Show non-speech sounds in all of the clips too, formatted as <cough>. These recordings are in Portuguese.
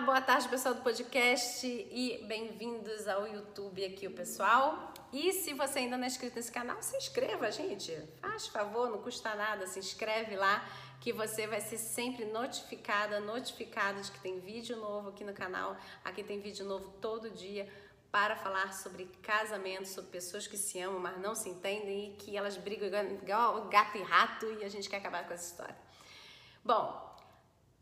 Boa tarde pessoal do podcast e bem-vindos ao YouTube aqui o pessoal. E se você ainda não é inscrito nesse canal, se inscreva, gente. Faz favor, não custa nada, se inscreve lá que você vai ser sempre notificada, notificado de que tem vídeo novo aqui no canal. Aqui tem vídeo novo todo dia para falar sobre casamento, sobre pessoas que se amam, mas não se entendem e que elas brigam igual gato e rato e a gente quer acabar com essa história. Bom,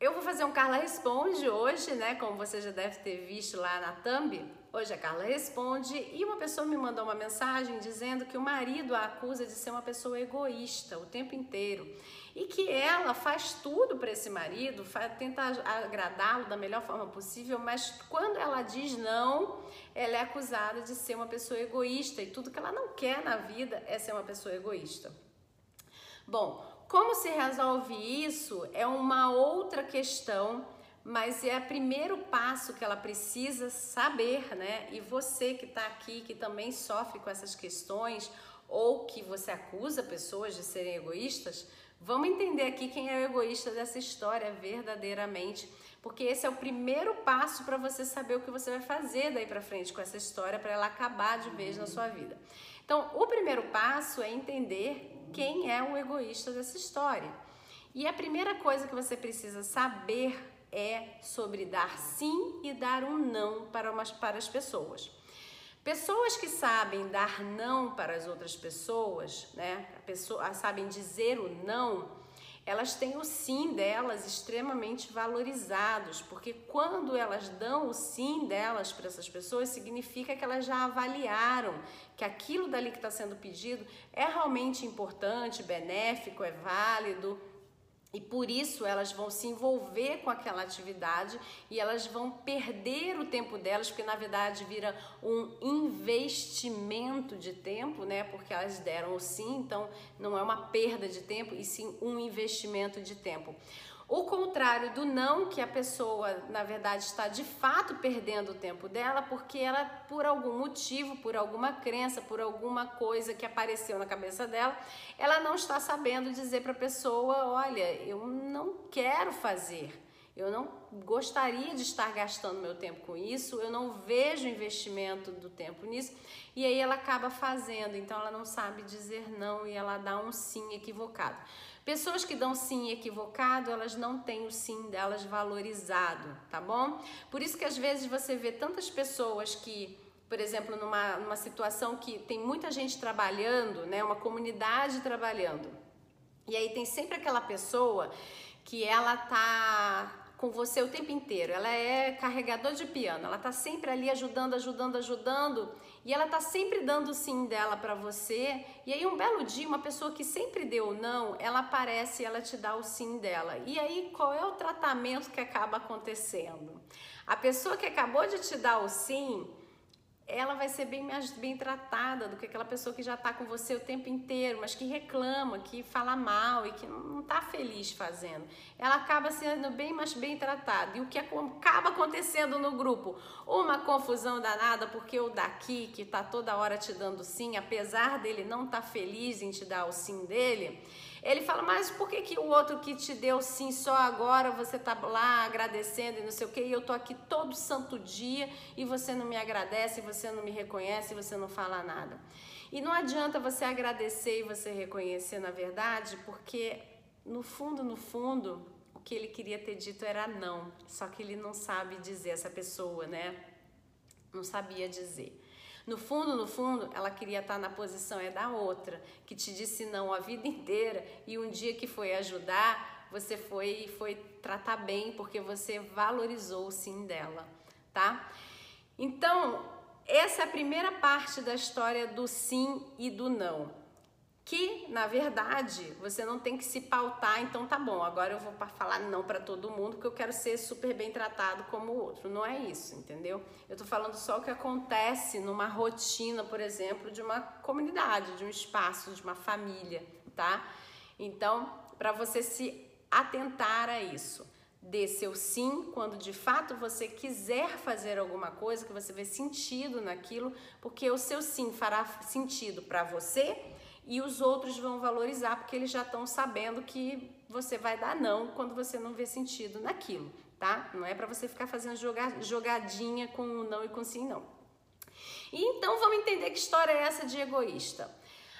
eu vou fazer um Carla Responde hoje, né? Como você já deve ter visto lá na thumb. Hoje a Carla Responde e uma pessoa me mandou uma mensagem dizendo que o marido a acusa de ser uma pessoa egoísta o tempo inteiro e que ela faz tudo para esse marido, tenta agradá-lo da melhor forma possível, mas quando ela diz não, ela é acusada de ser uma pessoa egoísta e tudo que ela não quer na vida é ser uma pessoa egoísta. Bom, como se resolve isso é uma outra questão, mas é o primeiro passo que ela precisa saber, né? E você que está aqui, que também sofre com essas questões, ou que você acusa pessoas de serem egoístas, vamos entender aqui quem é o egoísta dessa história verdadeiramente, porque esse é o primeiro passo para você saber o que você vai fazer daí para frente com essa história para ela acabar de vez na sua vida. Então, o primeiro passo é entender quem é o egoísta dessa história. E a primeira coisa que você precisa saber é sobre dar sim e dar um não para, umas, para as pessoas. Pessoas que sabem dar não para as outras pessoas, né? Pessoa, sabem dizer o não, elas têm o sim delas extremamente valorizados, porque quando elas dão o sim delas para essas pessoas, significa que elas já avaliaram que aquilo dali que está sendo pedido é realmente importante, benéfico, é válido e por isso elas vão se envolver com aquela atividade e elas vão perder o tempo delas, porque na verdade vira um investimento de tempo, né? Porque elas deram o sim, então não é uma perda de tempo, e sim um investimento de tempo. O contrário do não, que a pessoa, na verdade, está de fato perdendo o tempo dela, porque ela, por algum motivo, por alguma crença, por alguma coisa que apareceu na cabeça dela, ela não está sabendo dizer para a pessoa: olha, eu não quero fazer. Eu não gostaria de estar gastando meu tempo com isso, eu não vejo investimento do tempo nisso, e aí ela acaba fazendo, então ela não sabe dizer não e ela dá um sim equivocado. Pessoas que dão sim equivocado, elas não têm o sim delas valorizado, tá bom? Por isso que às vezes você vê tantas pessoas que por exemplo, numa, numa situação que tem muita gente trabalhando, né, uma comunidade trabalhando, e aí tem sempre aquela pessoa que ela tá com você o tempo inteiro. Ela é carregador de piano, ela tá sempre ali ajudando, ajudando, ajudando, e ela tá sempre dando sim dela para você. E aí um belo dia, uma pessoa que sempre deu não, ela aparece e ela te dá o sim dela. E aí qual é o tratamento que acaba acontecendo? A pessoa que acabou de te dar o sim, ela vai ser bem mais bem tratada do que aquela pessoa que já está com você o tempo inteiro, mas que reclama, que fala mal e que não está feliz fazendo. Ela acaba sendo bem mais bem tratada. E o que acaba acontecendo no grupo? Uma confusão danada, porque o daqui, que está toda hora te dando sim, apesar dele não estar tá feliz em te dar o sim dele, ele fala, mas por que, que o outro que te deu sim só agora você tá lá agradecendo e não sei o que, e eu tô aqui todo santo dia e você não me agradece, você não me reconhece, você não fala nada. E não adianta você agradecer e você reconhecer na verdade, porque no fundo, no fundo, o que ele queria ter dito era não, só que ele não sabe dizer essa pessoa, né? Não sabia dizer. No fundo, no fundo, ela queria estar na posição é da outra, que te disse não a vida inteira e um dia que foi ajudar, você foi foi tratar bem porque você valorizou o sim dela, tá? Então, essa é a primeira parte da história do sim e do não que na verdade você não tem que se pautar, então tá bom, agora eu vou falar não para todo mundo porque eu quero ser super bem tratado como o outro. Não é isso, entendeu? Eu tô falando só o que acontece numa rotina, por exemplo, de uma comunidade, de um espaço, de uma família, tá? Então, para você se atentar a isso, dê seu sim quando de fato você quiser fazer alguma coisa, que você vê sentido naquilo, porque o seu sim fará sentido para você e os outros vão valorizar porque eles já estão sabendo que você vai dar não quando você não vê sentido naquilo, tá? Não é para você ficar fazendo jogadinha com não e com sim, não. E então vamos entender que história é essa de egoísta.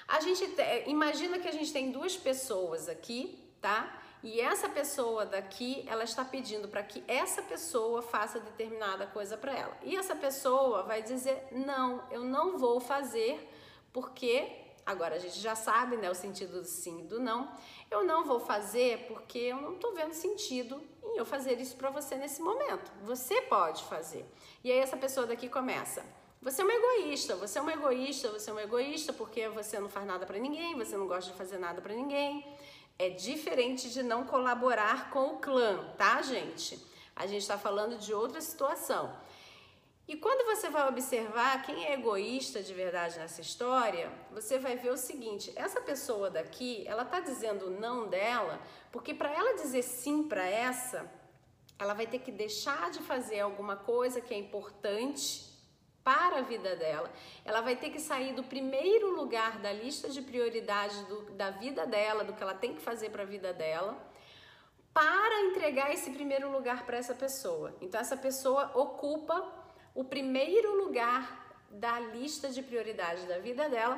A gente imagina que a gente tem duas pessoas aqui, tá? E essa pessoa daqui, ela está pedindo para que essa pessoa faça determinada coisa para ela. E essa pessoa vai dizer: "Não, eu não vou fazer porque Agora a gente já sabe, né, o sentido do sim e do não. Eu não vou fazer porque eu não estou vendo sentido em eu fazer isso para você nesse momento. Você pode fazer. E aí essa pessoa daqui começa: você é uma egoísta, você é uma egoísta, você é uma egoísta porque você não faz nada para ninguém, você não gosta de fazer nada para ninguém. É diferente de não colaborar com o clã, tá, gente? A gente está falando de outra situação. Você vai observar quem é egoísta de verdade nessa história, você vai ver o seguinte: essa pessoa daqui, ela tá dizendo não dela, porque para ela dizer sim para essa, ela vai ter que deixar de fazer alguma coisa que é importante para a vida dela. Ela vai ter que sair do primeiro lugar da lista de prioridades do, da vida dela, do que ela tem que fazer para a vida dela, para entregar esse primeiro lugar para essa pessoa. Então, essa pessoa ocupa o primeiro lugar da lista de prioridades da vida dela,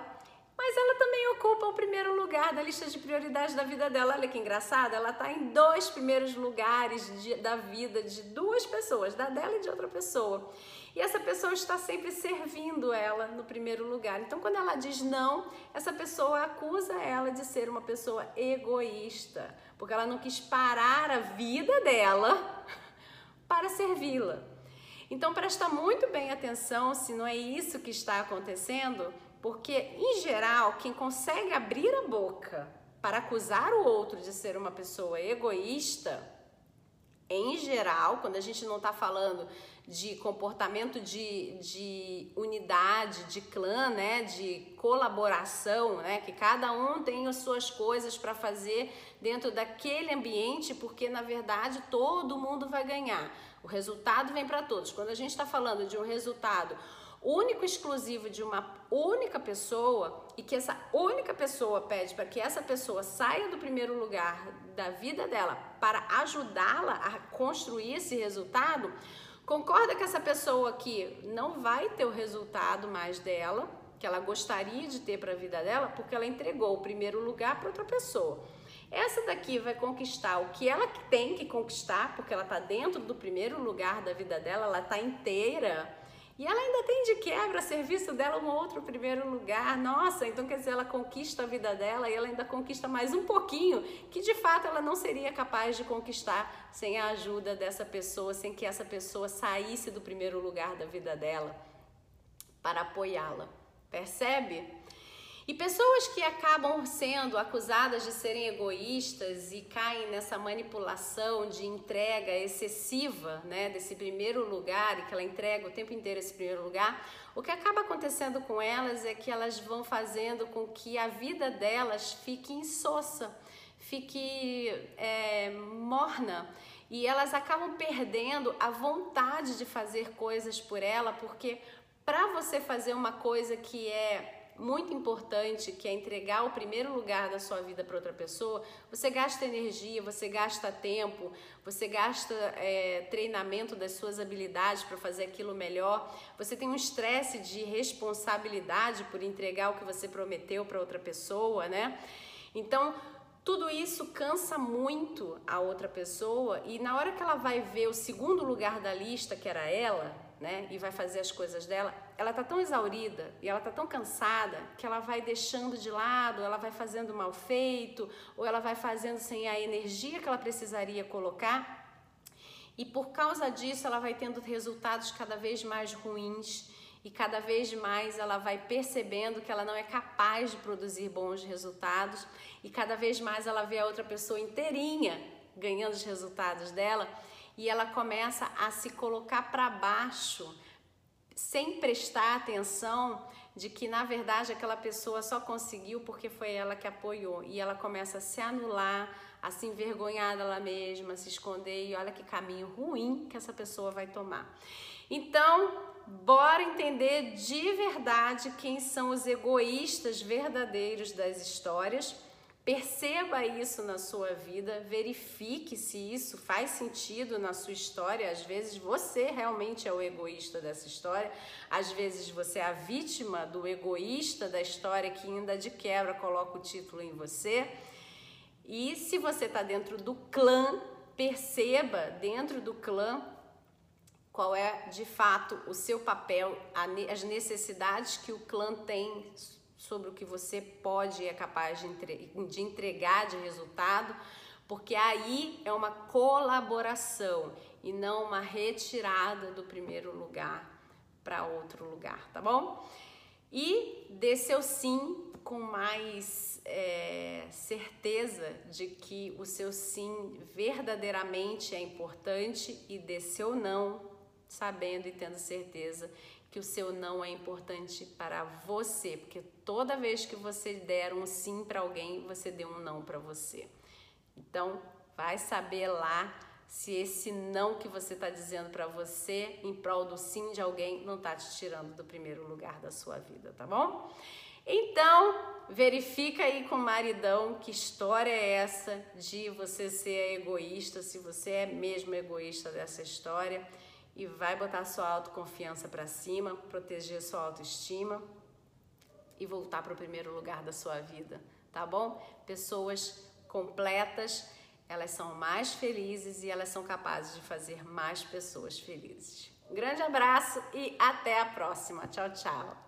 mas ela também ocupa o primeiro lugar da lista de prioridades da vida dela. Olha que engraçado, ela está em dois primeiros lugares de, da vida de duas pessoas, da dela e de outra pessoa. E essa pessoa está sempre servindo ela no primeiro lugar. Então, quando ela diz não, essa pessoa acusa ela de ser uma pessoa egoísta, porque ela não quis parar a vida dela <laughs> para servi-la. Então, presta muito bem atenção se não é isso que está acontecendo, porque em geral, quem consegue abrir a boca para acusar o outro de ser uma pessoa egoísta, em geral, quando a gente não está falando de comportamento de, de unidade, de clã, né, de colaboração, né, que cada um tem as suas coisas para fazer dentro daquele ambiente, porque na verdade todo mundo vai ganhar. O resultado vem para todos. Quando a gente está falando de um resultado único exclusivo de uma única pessoa e que essa única pessoa pede para que essa pessoa saia do primeiro lugar da vida dela para ajudá-la a construir esse resultado, concorda que essa pessoa aqui não vai ter o resultado mais dela, que ela gostaria de ter para a vida dela, porque ela entregou o primeiro lugar para outra pessoa. Essa daqui vai conquistar o que ela tem que conquistar, porque ela está dentro do primeiro lugar da vida dela, ela está inteira. E ela ainda tem de quebra serviço dela um outro primeiro lugar. Nossa, então quer dizer, ela conquista a vida dela e ela ainda conquista mais um pouquinho, que de fato ela não seria capaz de conquistar sem a ajuda dessa pessoa, sem que essa pessoa saísse do primeiro lugar da vida dela para apoiá-la. Percebe? E pessoas que acabam sendo acusadas de serem egoístas e caem nessa manipulação de entrega excessiva, né, desse primeiro lugar e que ela entrega o tempo inteiro esse primeiro lugar, o que acaba acontecendo com elas é que elas vão fazendo com que a vida delas fique insossa, fique é, morna. E elas acabam perdendo a vontade de fazer coisas por ela, porque para você fazer uma coisa que é muito importante, que é entregar o primeiro lugar da sua vida para outra pessoa, você gasta energia, você gasta tempo, você gasta é, treinamento das suas habilidades para fazer aquilo melhor, você tem um estresse de responsabilidade por entregar o que você prometeu para outra pessoa, né? Então, tudo isso cansa muito a outra pessoa e na hora que ela vai ver o segundo lugar da lista, que era ela, né, e vai fazer as coisas dela, ela tá tão exaurida e ela tá tão cansada que ela vai deixando de lado, ela vai fazendo mal feito, ou ela vai fazendo sem a energia que ela precisaria colocar. E por causa disso, ela vai tendo resultados cada vez mais ruins e cada vez mais ela vai percebendo que ela não é capaz de produzir bons resultados e cada vez mais ela vê a outra pessoa inteirinha ganhando os resultados dela e ela começa a se colocar para baixo, sem prestar atenção de que na verdade aquela pessoa só conseguiu porque foi ela que apoiou. E ela começa a se anular, a se envergonhar dela mesma, a se esconder. E olha que caminho ruim que essa pessoa vai tomar. Então, bora entender de verdade quem são os egoístas verdadeiros das histórias Perceba isso na sua vida, verifique se isso faz sentido na sua história. Às vezes você realmente é o egoísta dessa história, às vezes você é a vítima do egoísta da história que ainda de quebra coloca o título em você. E se você está dentro do clã, perceba dentro do clã qual é de fato o seu papel, as necessidades que o clã tem sobre o que você pode e é capaz de, entre, de entregar de resultado, porque aí é uma colaboração e não uma retirada do primeiro lugar para outro lugar, tá bom? E dê seu sim com mais é, certeza de que o seu sim verdadeiramente é importante e dê seu não sabendo e tendo certeza que o seu não é importante para você, porque toda vez que você der um sim para alguém, você deu um não para você. Então, vai saber lá se esse não que você está dizendo para você em prol do sim de alguém não está te tirando do primeiro lugar da sua vida, tá bom? Então, verifica aí com o maridão que história é essa de você ser egoísta, se você é mesmo egoísta dessa história e vai botar sua autoconfiança para cima, proteger sua autoestima e voltar para o primeiro lugar da sua vida, tá bom? Pessoas completas, elas são mais felizes e elas são capazes de fazer mais pessoas felizes. Um grande abraço e até a próxima. Tchau, tchau.